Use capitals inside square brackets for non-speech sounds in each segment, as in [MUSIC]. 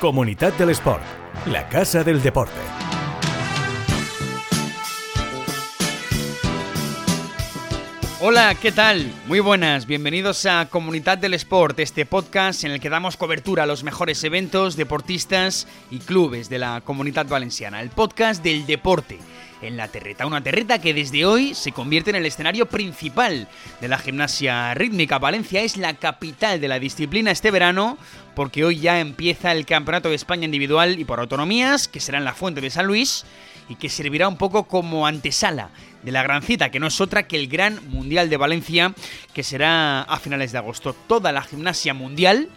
Comunidad del Sport, la casa del deporte. Hola, ¿qué tal? Muy buenas, bienvenidos a Comunidad del Sport, este podcast en el que damos cobertura a los mejores eventos, deportistas y clubes de la comunidad valenciana, el podcast del deporte en la terreta. Una terreta que desde hoy se convierte en el escenario principal de la gimnasia rítmica. Valencia es la capital de la disciplina este verano porque hoy ya empieza el Campeonato de España individual y por autonomías, que será en la Fuente de San Luis y que servirá un poco como antesala de la gran cita, que no es otra que el Gran Mundial de Valencia, que será a finales de agosto. Toda la gimnasia mundial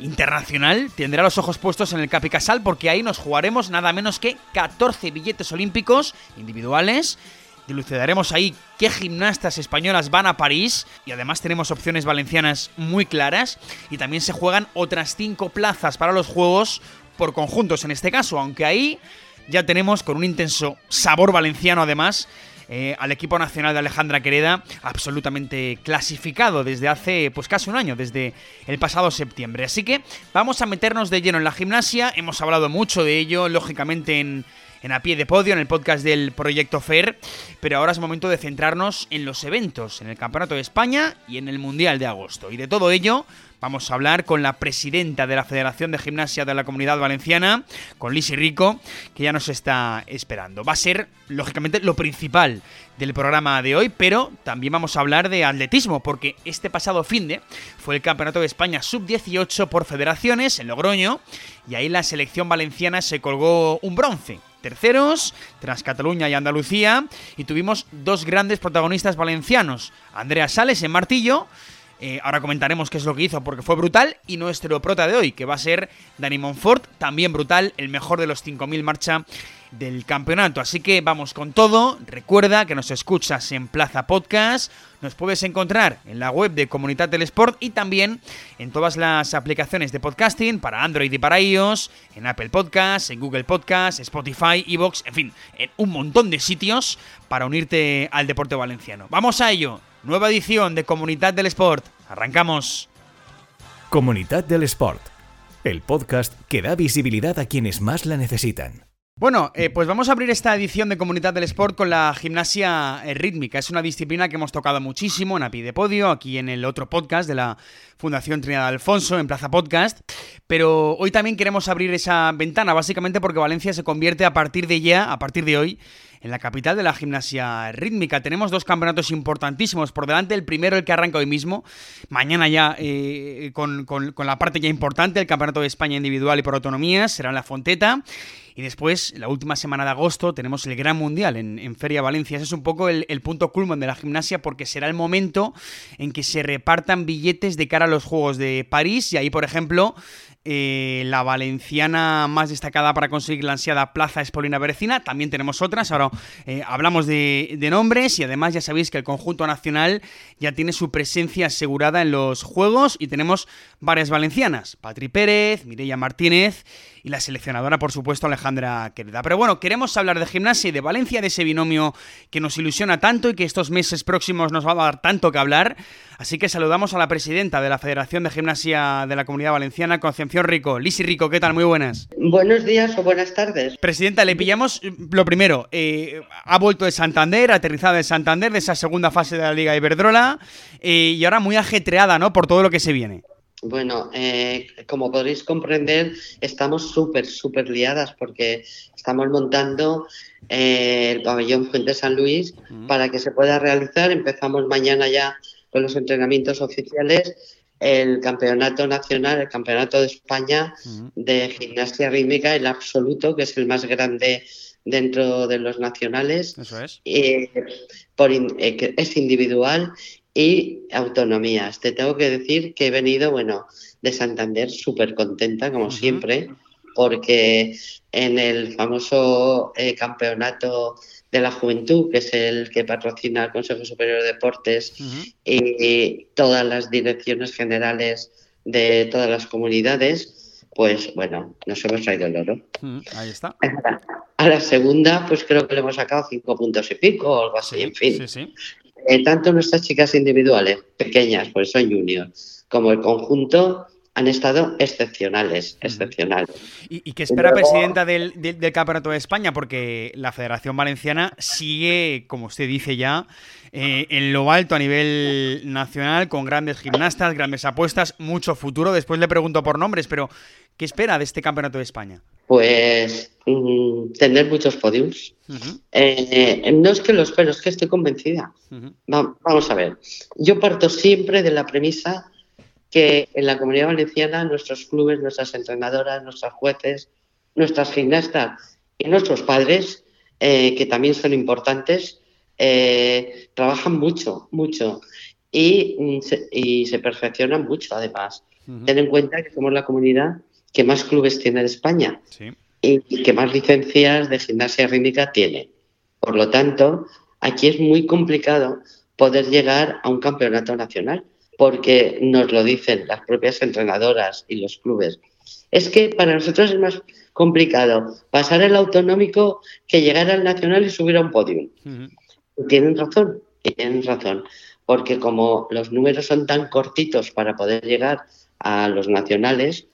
internacional tendrá los ojos puestos en el Capicasal porque ahí nos jugaremos nada menos que 14 billetes olímpicos individuales. Dilucidaremos ahí qué gimnastas españolas van a París y además tenemos opciones valencianas muy claras y también se juegan otras 5 plazas para los Juegos por conjuntos en este caso, aunque ahí ya tenemos con un intenso sabor valenciano además eh, al equipo nacional de Alejandra Quereda absolutamente clasificado desde hace pues casi un año, desde el pasado septiembre. Así que vamos a meternos de lleno en la gimnasia, hemos hablado mucho de ello, lógicamente en en A Pie de Podio, en el podcast del Proyecto FER, pero ahora es momento de centrarnos en los eventos, en el Campeonato de España y en el Mundial de agosto. Y de todo ello Vamos a hablar con la presidenta de la Federación de Gimnasia de la Comunidad Valenciana, con Lisi Rico, que ya nos está esperando. Va a ser, lógicamente, lo principal del programa de hoy, pero también vamos a hablar de atletismo, porque este pasado fin de fue el Campeonato de España Sub-18 por federaciones en Logroño, y ahí la selección valenciana se colgó un bronce terceros, tras Cataluña y Andalucía, y tuvimos dos grandes protagonistas valencianos, Andrea Sales en martillo eh, ahora comentaremos qué es lo que hizo porque fue brutal. Y nuestro prota de hoy, que va a ser Dani Monfort, también brutal, el mejor de los 5.000 marcha del campeonato. Así que vamos con todo. Recuerda que nos escuchas en Plaza Podcast. Nos puedes encontrar en la web de Comunidad del Sport y también en todas las aplicaciones de podcasting para Android y para iOS, en Apple Podcasts, en Google Podcasts, Spotify, Evox, en fin, en un montón de sitios para unirte al deporte valenciano. Vamos a ello. Nueva edición de Comunidad del Sport. Arrancamos. Comunidad del Sport, el podcast que da visibilidad a quienes más la necesitan. Bueno, eh, pues vamos a abrir esta edición de Comunidad del Sport con la gimnasia eh, rítmica. Es una disciplina que hemos tocado muchísimo en API de Podio, aquí en el otro podcast de la Fundación Trinidad Alfonso, en Plaza Podcast. Pero hoy también queremos abrir esa ventana, básicamente porque Valencia se convierte a partir de ya, a partir de hoy, en la capital de la gimnasia rítmica. Tenemos dos campeonatos importantísimos por delante. El primero, el que arranca hoy mismo. Mañana ya eh, con, la parte ya importante, el Campeonato de España individual y por autonomía, será en la Fonteta. Y después, la última semana de agosto, tenemos el Gran Mundial en, Feria Valencia. Ese es un poco el, el, punto culmen de la gimnasia porque será el momento en que se repartan billetes de cara a los Juegos de París. Y ahí, por ejemplo, eh, la valenciana más destacada para conseguir la ansiada plaza es Paulina Berecina. También tenemos otras. Ahora eh, hablamos de, nombres y además ya sabéis que el conjunto nacional ya tiene su presencia asegurada en los juegos y tenemos varias valencianas. Patri Pérez, Mireia Martínez y la seleccionadora, por supuesto, Alejandra Querida. Pero bueno, queremos hablar de gimnasia y de Valencia, de ese binomio que nos ilusiona tanto y que estos meses próximos nos va a dar tanto que hablar. Así que saludamos a la presidenta de la Federación de Gimnasia de la Comunidad Valenciana, Concepción Rico. Lisi Rico, ¿qué tal? Muy buenas. Buenos días o buenas tardes. Presidenta, le pillamos eh, lo primero. Eh, ha vuelto de Santander, aterrizada de Santander, de esa segunda fase de la Liga Iberdrola, eh, y ahora muy ajetreada, ¿no? Por todo lo que se viene. Bueno, eh, como podréis comprender, estamos súper, súper liadas porque estamos montando eh, el pabellón Fuente San Luis para que se pueda realizar. Empezamos mañana ya con los entrenamientos oficiales el campeonato nacional, el campeonato de España de gimnasia rítmica, el absoluto, que es el más grande dentro de los nacionales. Eso es. Eh, por es individual y autonomías. Te tengo que decir que he venido, bueno, de Santander súper contenta, como siempre, porque en el famoso eh, campeonato de la juventud, que es el que patrocina el Consejo Superior de Deportes y, todas las direcciones generales de todas las comunidades, pues bueno, nos hemos traído el oro. Ahí está. A la segunda, pues creo que le hemos sacado cinco puntos y pico o algo así, en fin. Sí, sí. Eh, tanto nuestras chicas individuales, pequeñas, pues son juniors, como el conjunto, han estado excepcionales, excepcionales. ¿Y, qué espera, presidenta del, Campeonato de España? Porque la Federación Valenciana sigue, como usted dice ya, eh, en lo alto a nivel nacional, con grandes gimnastas, grandes apuestas, mucho futuro. Después le pregunto por nombres, pero ¿qué espera de este Campeonato de España? Pues mm, tener muchos podiums. Eh, no es que lo espero, es que estoy convencida. vamos a ver, yo parto siempre de la premisa que en la comunidad valenciana nuestros clubes, nuestras entrenadoras, nuestros jueces, nuestras gimnastas y nuestros padres, eh, que también son importantes, eh, trabajan mucho, mucho y, mm, se, perfeccionan mucho además. Ten en cuenta que somos la comunidad que más clubes tiene en España y, que más licencias de gimnasia rítmica tiene. Por lo tanto, aquí es muy complicado poder llegar a un campeonato nacional porque nos lo dicen las propias entrenadoras y los clubes. Es que para nosotros es más complicado pasar el autonómico que llegar al nacional y subir a un podio. tienen razón, tienen razón, porque como los números son tan cortitos para poder llegar a los nacionales,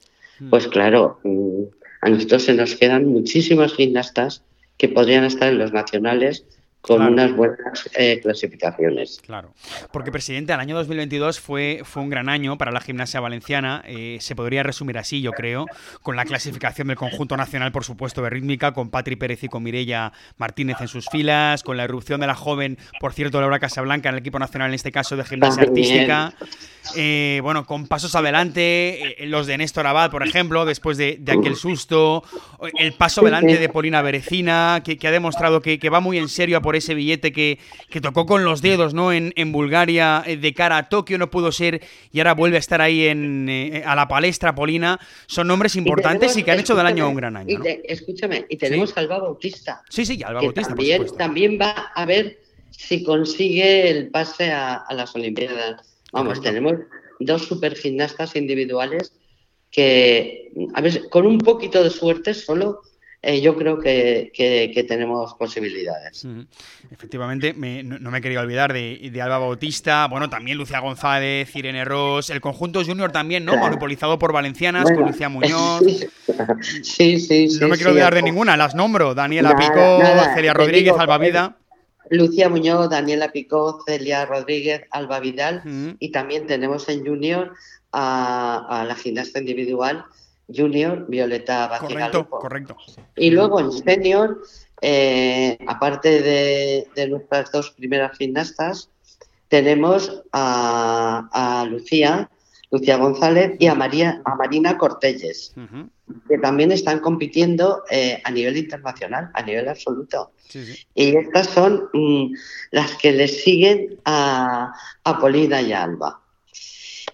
pues claro, mm, a nosotros se nos quedan muchísimas gimnastas que podrían estar en los nacionales con unas buenas eh, clasificaciones. Claro, porque presidente, el año 2022 fue, fue un gran año para la gimnasia valenciana, eh, se podría resumir así, yo creo, con la clasificación del conjunto nacional, por supuesto, de rítmica, con Patri Pérez y con Mirella Martínez en sus filas, con la erupción de la joven, por cierto, Laura Casablanca en el equipo nacional, en este caso de gimnasia artística. Eh, bueno, con pasos adelante, los de Néstor Abad, por ejemplo, después de, aquel susto, el paso adelante de Polina Berecina, que, ha demostrado que, que va muy en serio a por ese billete que, tocó con los dedos ¿no? En, Bulgaria eh, de cara a Tokio, no pudo ser y ahora vuelve a estar ahí en, eh, a la palestra Polina. Son nombres importantes y, que han hecho del año un gran año. escúchame, y tenemos a Alba Bautista. Sí, sí, Alba Bautista. También, también va a ver si consigue el pase a, las Olimpiadas. Vamos, tenemos dos super gimnastas individuales que, a ver, con un poquito de suerte solo eh, yo creo que, tenemos posibilidades. Efectivamente, no, me quería olvidar de, Alba Bautista, bueno, también Lucia González, Irene Ross, el conjunto junior también, ¿no? Monopolizado por valencianas, con Lucia Muñoz. [LAUGHS] Sí, sí, sí. No me quiero olvidar de ninguna, las nombro, Daniela Picó, Celia Rodríguez, Alba Vida. Lucia Muñoz, Daniela Picó, Celia Rodríguez, Alba Vidal y también tenemos en junior a la gimnasta individual junior, Violeta Correcto, correcto. Y luego en senior, eh, aparte de, nuestras dos primeras gimnastas, tenemos a, Lucía, Lucía González y a, María, a Marina Cortelles, que también están compitiendo eh, a nivel internacional, a nivel absoluto. Y estas son mm, las que le siguen a, a Polina y a Alba.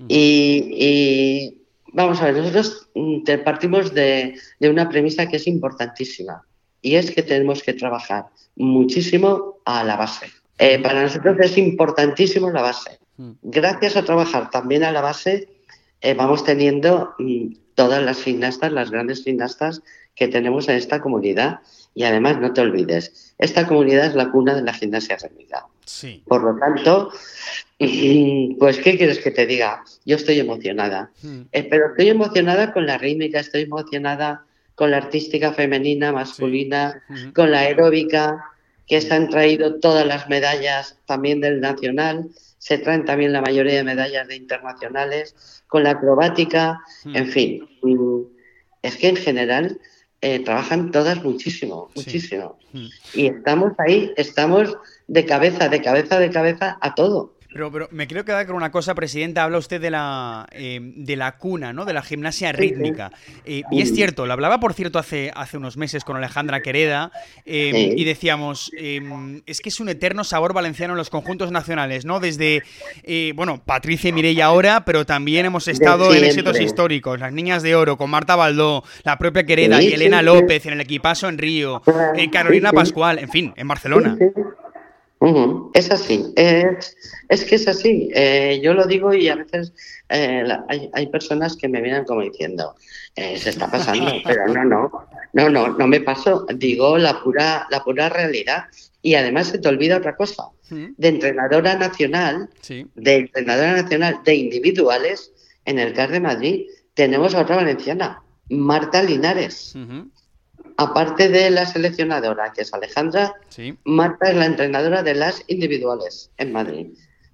y Vamos a ver, nosotros mm, partimos de, una premisa que es importantísima y es que tenemos que trabajar muchísimo a la base. Eh, para nosotros es importantísimo la base. Gracias a trabajar también a la base, eh, vamos teniendo mm, todas las gimnastas, las grandes gimnastas que tenemos en esta comunidad. Y además, no te olvides, esta comunidad es la cuna de la gimnasia rítmica. Sí. Por lo tanto, pues, ¿qué quieres que te diga? Yo estoy emocionada. Hmm. Eh, pero estoy emocionada con la rítmica, estoy emocionada con la artística femenina, masculina, hmm. con la aeróbica, que se han traído todas las medallas también del nacional, se traen también la mayoría de medallas de internacionales, con la acrobática, hmm. en fin. Es que en general eh, trabajan todas muchísimo, muchísimo. Y estamos ahí, estamos de cabeza, de cabeza, de cabeza a todo. Pero, pero me quiero quedar con una cosa, Presidenta. Habla usted de la, eh, de la cuna, ¿no? De la gimnasia rítmica. Eh, y es cierto, lo hablaba, por cierto, hace, hace unos meses con Alejandra Quereda eh, y decíamos, es que es un eterno sabor valenciano en los conjuntos nacionales, ¿no? Desde, bueno, Patricia y Mireia ahora, pero también hemos estado en éxitos históricos. Las Niñas de Oro, con Marta Baldó, la propia Quereda y Elena López en el equipazo en Río, en Carolina Pascual, en fin, en Barcelona. Es así, es, es, que es así. Eh, yo lo digo y a veces eh, hay, hay, personas que me vienen como diciendo, eh, se está pasando, [LAUGHS] pero no, no, no, no, no me paso. Digo la pura, la pura realidad. Y además se te olvida otra cosa. De entrenadora nacional, de entrenadora nacional de individuales, en el CAR de Madrid tenemos a otra valenciana, Marta Linares. Aparte de la seleccionadora, que es Alejandra, Marta es la entrenadora de las individuales en Madrid.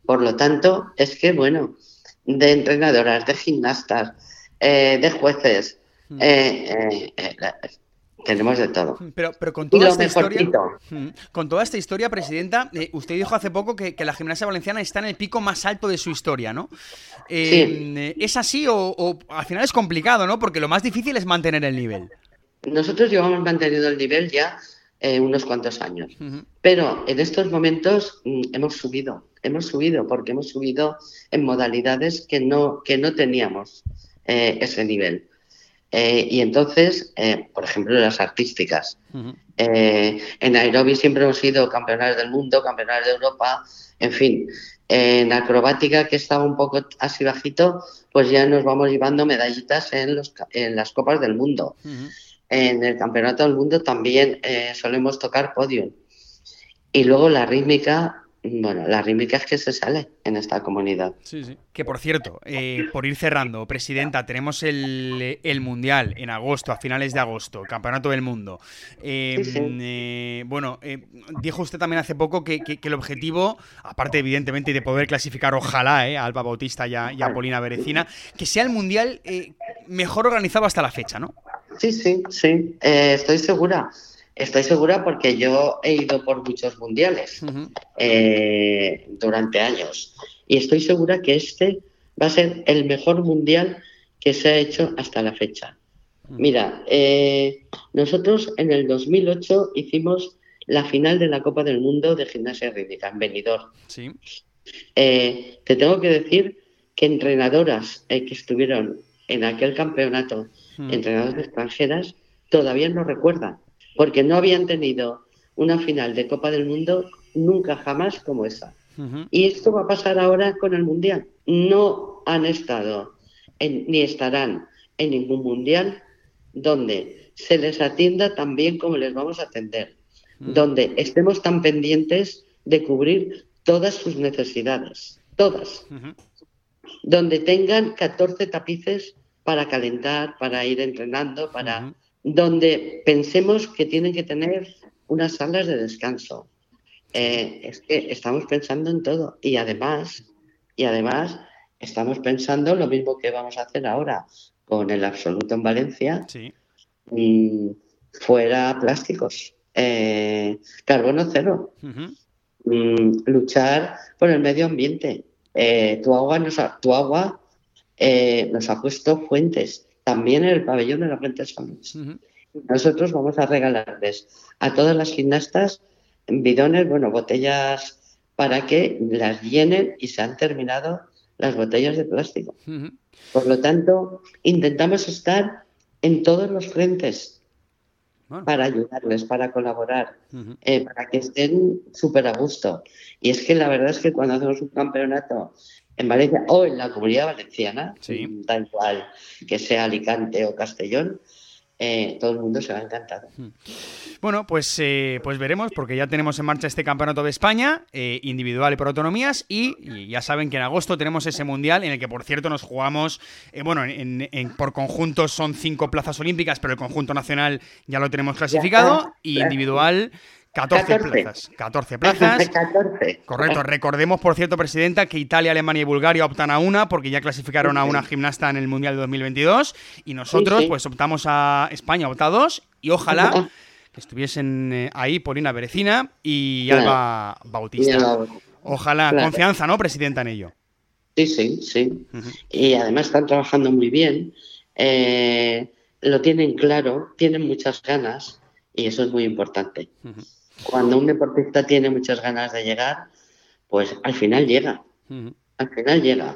Por lo tanto, es que, bueno, de entrenadoras, de gimnastas, eh, de jueces, eh, eh, tenemos de todo. Pero, pero con toda esta historia, con toda esta historia, presidenta, usted dijo hace poco que, la gimnasia valenciana está en el pico más alto de su historia, ¿no? ¿Es así o, al final es complicado, ¿no? Porque lo más difícil es mantener el nivel. Nosotros llevamos mantenido el nivel ya eh, unos cuantos años, pero en estos momentos mm, hemos subido, hemos subido porque hemos subido en modalidades que no, que no teníamos eh, ese nivel. Eh, y entonces, por ejemplo, las artísticas. en Nairobi siempre hemos sido campeones del mundo, campeones de Europa, en fin. En acrobática, que estaba un poco así bajito, pues ya nos vamos llevando medallitas en, los, en las copas del mundo en el Campeonato del Mundo también eh, solemos tocar podium. Y luego la rítmica, bueno, la rítmica es que se sale en esta comunidad. Sí, sí. Que por cierto, eh, por ir cerrando, Presidenta, tenemos el, Mundial en agosto, a finales de agosto, Campeonato del Mundo. Em, eh, bueno, dijo usted también hace poco que, el objetivo, aparte evidentemente de poder clasificar, ojalá, a Alba Bautista y a, y a Polina Berecina, que sea el Mundial mejor organizado hasta la fecha, ¿no? Sí, sí, sí, eh, estoy segura. Estoy segura porque yo he ido por muchos mundiales eh, durante años y estoy segura que este va a ser el mejor mundial que se ha hecho hasta la fecha. Mira, eh, nosotros en el 2008 hicimos la final de la Copa del Mundo de Gimnasia Rítmica en Benidorm. Sí. te tengo que decir que entrenadoras que estuvieron en aquel campeonato Hmm. entrenadoras extranjeras todavía no recuerdan, porque no habían tenido una final de Copa del Mundo nunca jamás como esa. Y esto va a pasar ahora con el Mundial. No han estado ni estarán en ningún Mundial donde se les atienda tan bien como les vamos a atender, donde estemos tan pendientes de cubrir todas sus necesidades, todas, donde tengan 14 tapices para calentar, para ir entrenando, para donde pensemos que tienen que tener unas salas de descanso. Eh, es que estamos pensando en todo y además, y además estamos pensando lo mismo que vamos a hacer ahora con el absoluto en Valencia, y fuera plásticos, eh, carbono cero, mm, luchar por el medio ambiente. Eh, tu agua, tu agua eh, nos ha puesto fuentes, también en el pabellón de la Fuente de Nosotros vamos a regalarles a todas las gimnastas bidones, bueno, botellas para que las llenen y se han terminado las botellas de plástico. Por lo tanto, intentamos estar en todos los frentes para ayudarles, para colaborar, eh, para que estén súper a gusto. Y es que la verdad es que cuando hacemos un campeonato en Valencia o en la comunidad valenciana, tal cual que sea Alicante o Castellón, eh, todo el mundo se va a encantar. Hmm. Bueno, pues, eh, pues veremos, porque ya tenemos en marcha este campeonato de España, eh, individual y por autonomías, y, ya saben que en agosto tenemos ese mundial en el que, por cierto, nos jugamos, bueno, en, por conjunto son cinco plazas olímpicas, pero el conjunto nacional ya lo tenemos clasificado, y individual 14, plazas. 14 plazas. Correcto. Recordemos, por cierto, Presidenta, que Italia, Alemania y Bulgaria optan a una porque ya clasificaron a una gimnasta en el Mundial de 2022 y nosotros pues optamos a España, opta a dos y ojalá que estuviesen eh, ahí Polina Berecina y Alba Bautista. Ojalá, confianza, ¿no, Presidenta, en ello? Sí, sí, sí. Y además están trabajando muy bien, eh, lo tienen claro, tienen muchas ganas y eso es muy importante. Cuando un deportista tiene muchas ganas de llegar, pues al final llega. Al final llega.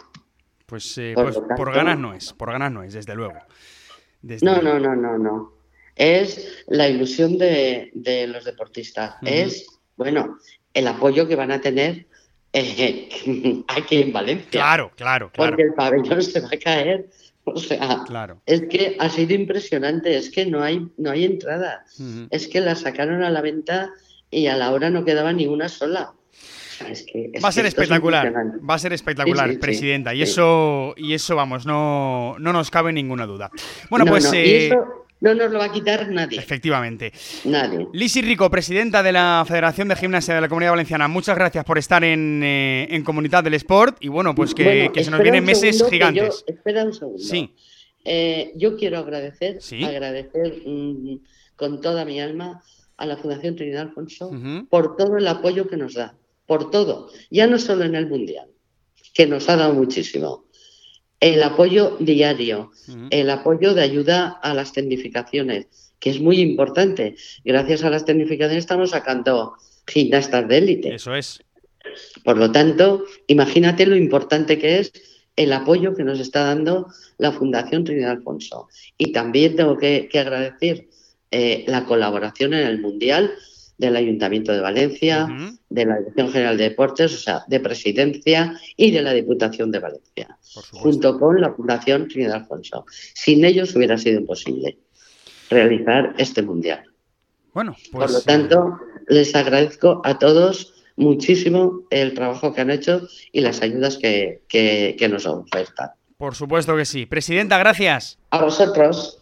Pues, eh, por, pues ganas no es, por ganas no es, desde luego. no, no, no, no, no. Es la ilusión de, los deportistas. Es, bueno, el apoyo que van a tener eh, [LAUGHS] aquí en Valencia. Claro, claro, claro. Porque el pabellón se va a caer. O sea, claro. es que ha sido impresionante. Es que no hay, no hay entrada. Es que la sacaron a la venta y a la hora no quedaba ni una sola. va a ser espectacular, va a ser espectacular, presidenta, y eso y eso vamos, no, no nos cabe ninguna duda. Bueno, pues eh, no nos lo va a quitar nadie. Efectivamente. Nadie. Lisi Rico, presidenta de la Federación de Gimnasia de la Comunidad Valenciana, muchas gracias por estar en, eh, Comunidad del Sport y bueno, pues que, se nos vienen meses gigantes. espera un segundo. Sí. Eh, yo quiero agradecer, agradecer mm, con toda mi alma a la Fundación Trinidad Alfonso por todo el apoyo que nos da, por todo, ya no solo en el Mundial, que nos ha dado muchísimo, el apoyo diario, el apoyo de ayuda a las tecnificaciones, que es muy importante. Gracias a las tecnificaciones estamos sacando gimnastas de élite. Eso es. Por lo tanto, imagínate lo importante que es el apoyo que nos está dando la Fundación Trinidad Alfonso. Y también tengo que, agradecer eh, la colaboración en el Mundial del Ayuntamiento de Valencia, de la Dirección General de Deportes, o sea, de Presidencia y de la Diputación de Valencia, junto con la Fundación Trinidad Alfonso. Sin ellos hubiera sido imposible realizar este Mundial. Bueno, Por lo tanto, les agradezco a todos muchísimo el trabajo que han hecho y las ayudas que, que nos ofertan. Por supuesto que sí. Presidenta, gracias. A vosotros.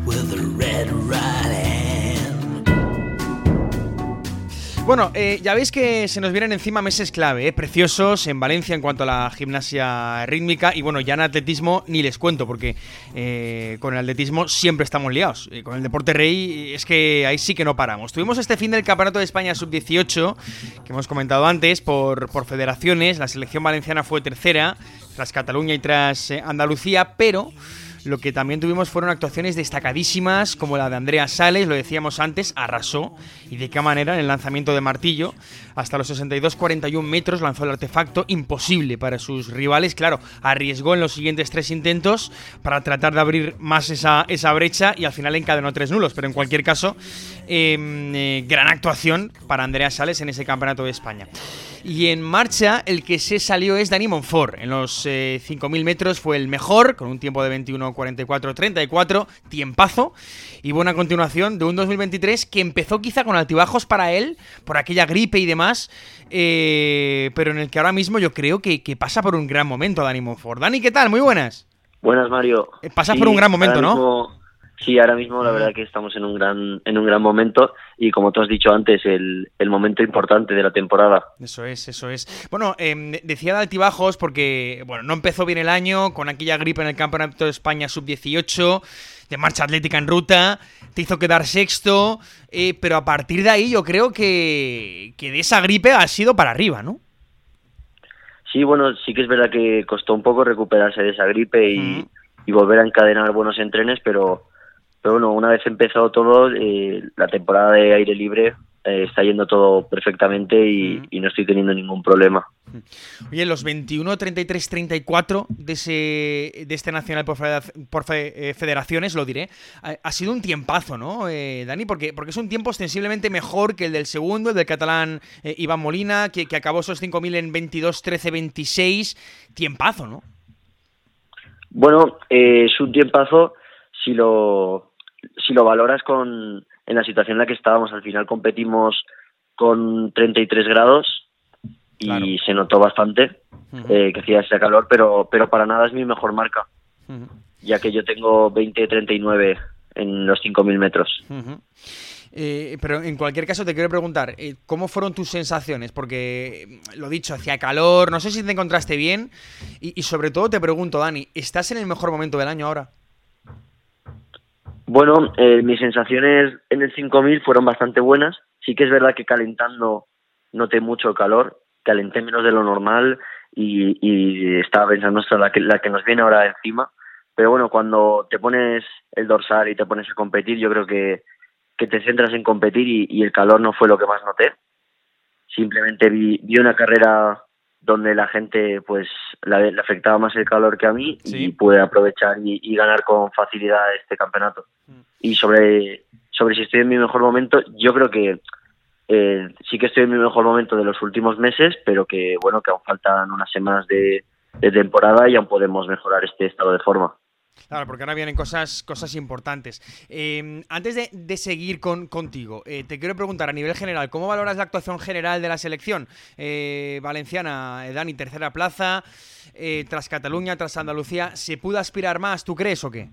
Bueno, eh, ya veis que se nos vienen encima meses clave, eh, preciosos en Valencia en cuanto a la gimnasia rítmica y bueno, ya en atletismo ni les cuento porque eh, con el atletismo siempre estamos liados. con el deporte rey es que ahí sí que no paramos. Tuvimos este fin del Campeonato de España Sub-18 que hemos comentado antes por federaciones. La selección valenciana fue tercera tras Cataluña y tras Andalucía, pero... Lo que también tuvimos fueron actuaciones destacadísimas, como la de Andrea Sales, lo decíamos antes, arrasó. Y de qué manera en el lanzamiento de martillo. Hasta los 62-41 metros lanzó el artefacto, imposible para sus rivales. Claro, arriesgó en los siguientes tres intentos para tratar de abrir más esa, esa brecha y al final encadenó tres nulos. Pero en cualquier caso, em, eh, gran actuación para Andrea Sales en ese campeonato de España. Y en marcha, el que se salió es Dani Monfort. En los 5.000 eh, metros fue el mejor, con un tiempo de 21.44.34, tiempazo. Y buena continuación de un 2023 que empezó quizá con altibajos para él, por aquella gripe y demás, eh, pero en el que ahora mismo yo creo que, pasa por un gran momento Dani Monfort. Dani, ¿qué tal? Muy buenas. Buenas, Mario. Eh, pasa por un gran momento, ¿no? Sí, ahora mismo la verdad que estamos en un gran, en un gran momento y como tú has dicho antes, el, momento importante de la temporada. Eso es, eso es. Bueno, em, decía de altibajos porque, bueno, no empezó bien el año con aquella gripe en el Campeonato de España Sub-18, de marcha atlética en ruta, te hizo quedar sexto, eh, pero a partir de ahí yo creo que, que de esa gripe ha sido para arriba, ¿no? Sí, bueno, sí que es verdad que costó un poco recuperarse de esa gripe y, y volver a encadenar buenos entrenes, pero pero bueno, una vez empezado todo, eh, la temporada de aire libre eh, está yendo todo perfectamente y, no estoy teniendo ningún problema. Oye, los 21, 33, 34 de, ese, de este Nacional por, eh, Federaciones, lo diré, ha, sido un tiempazo, ¿no, Dani? Porque, porque es un tiempo ostensiblemente mejor que el del segundo, el del catalán Iván Molina, que, que acabó esos 5.000 en 22, 13, 26. Tiempazo, ¿no? Bueno, es un tiempazo si lo si lo valoras con en la situación en la que estábamos, al final competimos con 33 grados y se notó bastante eh, que hacía ese calor, pero, pero para nada es mi mejor marca, ya que yo tengo 20-39 en los 5.000 metros. Eh, pero en cualquier caso te quiero preguntar, eh, ¿cómo fueron tus sensaciones? Porque, lo dicho, hacía calor, no sé si te encontraste bien y, y sobre todo te pregunto, Dani, ¿estás en el mejor momento del año ahora? Bueno, eh, mis sensaciones en el 5000 fueron bastante buenas. Sí que es verdad que calentando noté mucho calor, calenté menos de lo normal y, estaba pensando hasta la que, la que nos viene ahora encima. Pero bueno, cuando te pones el dorsal y te pones a competir, yo creo que, que te centras en competir y, el calor no fue lo que más noté. Simplemente vi, vi una carrera donde la gente pues le, afectaba más el calor que a mí y pude aprovechar y, ganar con facilidad este campeonato. Mm. Y sobre, sobre si estoy en mi mejor momento, yo creo que eh, sí que estoy en mi mejor momento de los últimos meses, pero que bueno, que aún faltan unas semanas de, de temporada y aún podemos mejorar este estado de forma. Claro, porque ahora vienen cosas, cosas importantes. Em, antes de, seguir con, contigo, eh, te quiero preguntar a nivel general, ¿cómo valoras la actuación general de la selección eh, valenciana? Eh, Dani, tercera plaza, tras Cataluña, tras Andalucía, ¿se pudo aspirar más, tú crees o qué?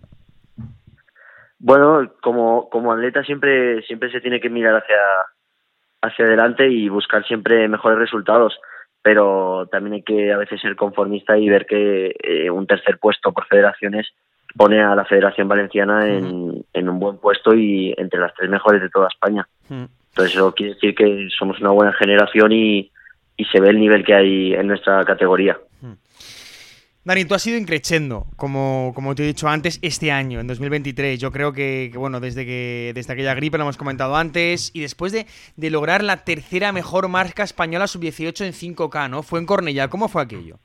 Bueno, como, como atleta siempre, siempre se tiene que mirar hacia, hacia adelante y buscar siempre mejores resultados pero también hay que a veces ser conformista y ver que un tercer puesto por federaciones pone a la Federación Valenciana en, un buen puesto y entre las tres mejores de toda España. Entonces eso quiere decir que somos una buena generación y, se ve el nivel que hay en nuestra categoría. Dani, tú has ido increciendo, como, como te he dicho antes, este año, en 2023. Yo creo que, bueno, desde que desde aquella gripe lo hemos comentado antes, y después de, de lograr la tercera mejor marca española sub-18 en 5K, ¿no? Fue en Cornellá. ¿Cómo fue aquello?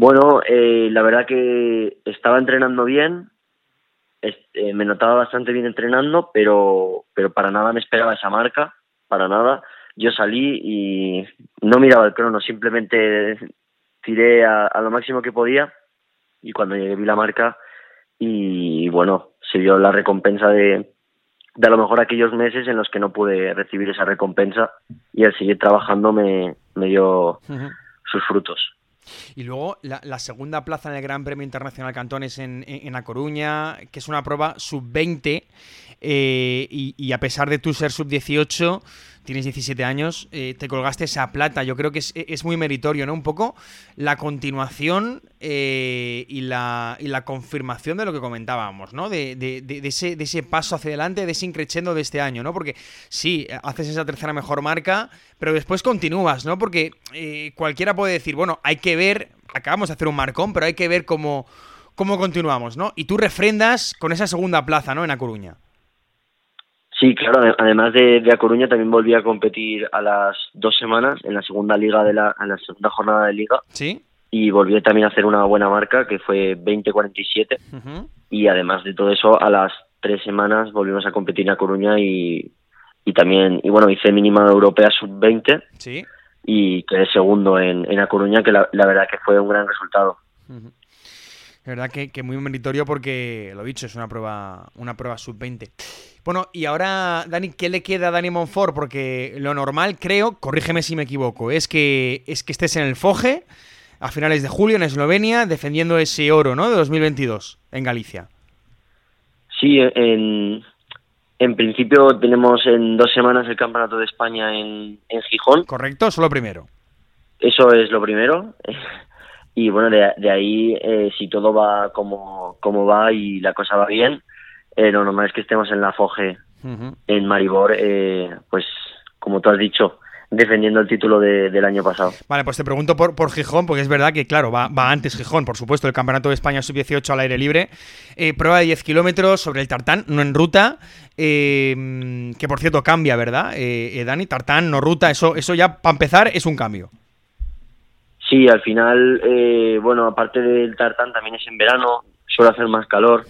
Bueno, eh, la verdad que estaba entrenando bien, eh, me notaba bastante bien entrenando, pero, pero para nada me esperaba esa marca, para nada. Yo salí y no miraba el crono, simplemente tiré a, lo máximo que podía y cuando llegué vi la marca y bueno, se dio la recompensa de, de a lo mejor aquellos meses en los que no pude recibir esa recompensa y al seguir trabajando me, me dio sus frutos. Y luego la, segunda plaza en el Gran Premio Internacional Cantones en, en, A Coruña, que es una prueba sub-20, eh, y, a pesar de tú ser sub-18, tienes 17 años, eh, te colgaste esa plata. Yo creo que es, muy meritorio, ¿no? Un poco la continuación eh, y, la, confirmación de lo que comentábamos, ¿no? De, ese, paso hacia adelante, de ese increchendo de este año, ¿no? Porque sí, haces esa tercera mejor marca, pero después continúas, ¿no? Porque cualquiera puede decir, bueno, hay que ver, acabamos de hacer un marcón, pero hay que ver cómo, cómo continuamos, ¿no? Y tú refrendas con esa segunda plaza, ¿no? En A Coruña. Sí, claro. Además de, de A Coruña, también volví a competir a las dos semanas en la segunda liga de la, en la segunda jornada de liga. Sí. Y volví también a hacer una buena marca que fue 20-47. Y además de todo eso, a las tres semanas volvimos a competir en A Coruña y, y también, y bueno, hice mínima europea sub-20. Sí. Y quedé segundo en, en A Coruña, que la, verdad que fue un gran resultado. La verdad que, que, muy meritorio porque, lo dicho, es una prueba, una prueba sub-20. Bueno, y ahora, Dani, ¿qué le queda a Dani Monfort? Porque lo normal, creo, corrígeme si me equivoco, es que, es que estés en el Foge a finales de julio en Eslovenia defendiendo ese oro, ¿no? De 2022 en Galicia. Sí, en, en principio tenemos en dos semanas el Campeonato de España en, en Gijón. Correcto, eso lo primero. Eso es lo primero. Y bueno, de, de ahí, eh, si todo va como, como va y la cosa va bien, eh, lo normal es que estemos en la FOGE, en Maribor, eh, pues como tú has dicho, defendiendo el título del año pasado. Vale, pues te pregunto por, por Gijón, porque es verdad que, claro, va, va antes Gijón, por supuesto, el Campeonato de España Sub-18 al aire libre. Eh, prueba de 10 kilómetros sobre el tartán, no en ruta, que por cierto cambia, ¿verdad, Dani? Tartán, no ruta, eso, eso ya, para empezar, es un cambio. Sí, al final, bueno, aparte del tartán, también es en verano, suele hacer más calor.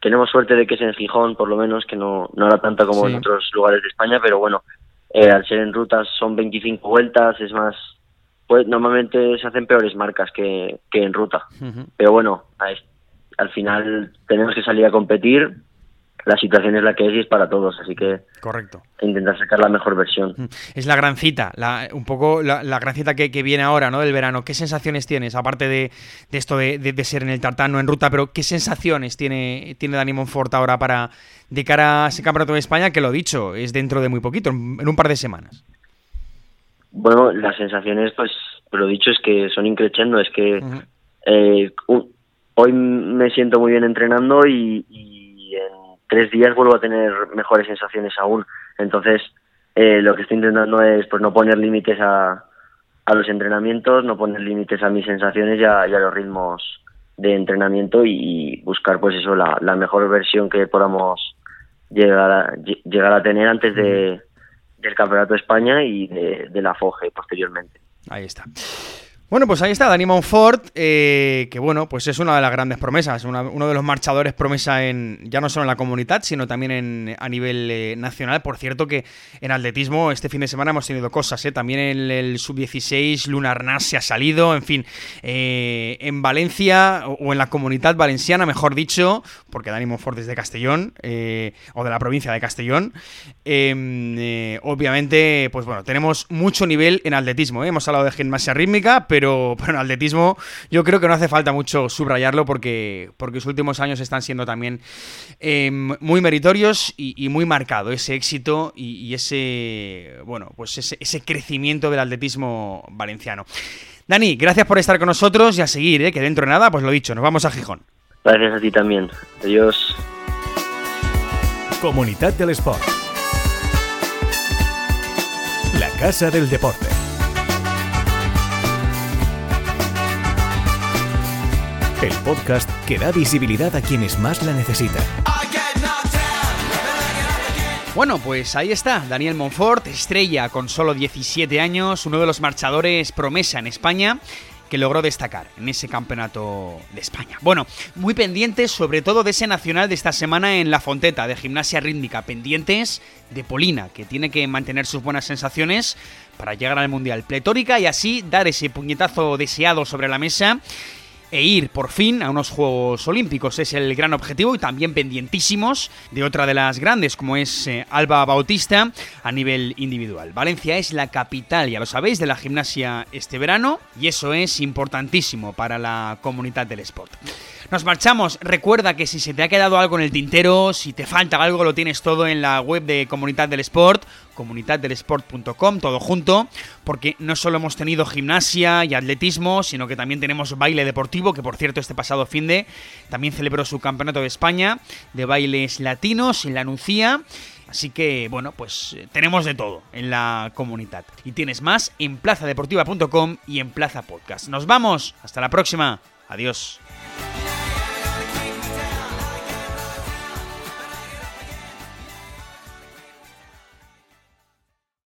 Tenemos suerte de que es en Gijón, por lo menos, que no, no hará tanta como en otros lugares de España, pero bueno, eh, al ser en rutas son 25 vueltas, es más, pues normalmente se hacen peores marcas que, que en ruta. Pero bueno, al final tenemos que salir a competir la situación es la que es y es para todos, así que correcto intentar sacar la mejor versión. Es la gran cita, la, un poco la, gran cita que, viene ahora, ¿no? Del verano. ¿Qué sensaciones tienes, aparte de, esto de, ser en el tartán, no en ruta, pero qué sensaciones tiene, tiene Dani Monfort ahora para de cara a ese campeonato de España, que lo dicho, es dentro de muy poquito, en, un par de semanas? Bueno, las sensaciones, pues, lo dicho es que son increchendo, es que eh, hoy me siento muy bien entrenando y tres días vuelvo a tener mejores sensaciones aún. Entonces, eh, lo que estoy intentando es pues no poner límites a, a los entrenamientos, no poner límites a mis sensaciones y a, los ritmos de entrenamiento y, buscar pues eso, la, la, mejor versión que podamos llegar a, llegar a tener antes de, del Campeonato de España y de, de la FOGE posteriormente. Ahí está. Bueno, pues ahí está Dani Monfort, eh, que bueno, pues es una de las grandes promesas, uno de los marchadores promesa en ya no solo en la comunidad, sino también a nivel eh, nacional. Por cierto que en atletismo este fin de semana hemos tenido cosas, ¿eh? también en el, sub-16 Lunar Nas se ha salido, en fin, eh, en Valencia o en la comunidad valenciana, mejor dicho, porque Dani Monfort es de Castellón, o de la provincia de Castellón, em, obviamente, pues bueno, tenemos mucho nivel en atletismo, hemos hablado de gimnasia rítmica, pero pero, en atletismo yo creo que no hace falta mucho subrayarlo porque, porque los últimos años están siendo también em, muy meritorios y, muy marcado ese éxito y, ese, bueno, pues ese, crecimiento del atletismo valenciano. Dani, gracias por estar con nosotros y a seguir, ¿eh? que dentro de nada, pues lo dicho, nos vamos a Gijón. Gracias a ti también. Adiós. Comunidad del Sport. La Casa del Deporte. El podcast que da visibilidad a quienes más la necesitan. Bueno, pues ahí está, Daniel Monfort, estrella con solo 17 años, uno de los marchadores promesa en España que logró destacar en ese campeonato de España. Bueno, muy pendientes sobre todo de ese nacional de esta semana en La Fonteta de gimnasia rítmica, pendientes de Polina, que tiene que mantener sus buenas sensaciones para llegar al Mundial Pletórica y así dar ese puñetazo deseado sobre la mesa e ir por fin a unos Juegos Olímpicos. Es el gran objetivo y también pendientísimos de otra de las grandes como es eh, Alba Bautista a nivel individual. Valencia es la capital, ya lo sabéis, de la gimnasia este verano y eso es importantísimo para la comunidad del sport. Nos marchamos. Recuerda que si se te ha quedado algo en el tintero, si te falta algo, lo tienes todo en la web de Comunidad del Sport, comunidaddelesport.com, todo junto, porque no solo hemos tenido gimnasia y atletismo, sino que también tenemos baile deportivo, que por cierto este pasado fin de también celebró su campeonato de España de bailes latinos en la Nucía. Así que, bueno, pues eh, tenemos de todo en la comunidad. Y tienes más en plazadeportiva.com y en Plaza Podcast. Nos vamos. Hasta la próxima. Adiós.